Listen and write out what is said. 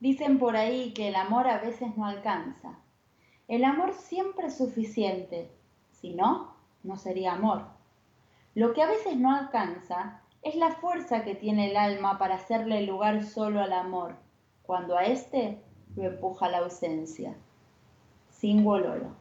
Dicen por ahí que el amor a veces no alcanza. El amor siempre es suficiente. Si no, no sería amor. Lo que a veces no alcanza es la fuerza que tiene el alma para hacerle lugar solo al amor, cuando a éste lo empuja la ausencia. Sin Lolo.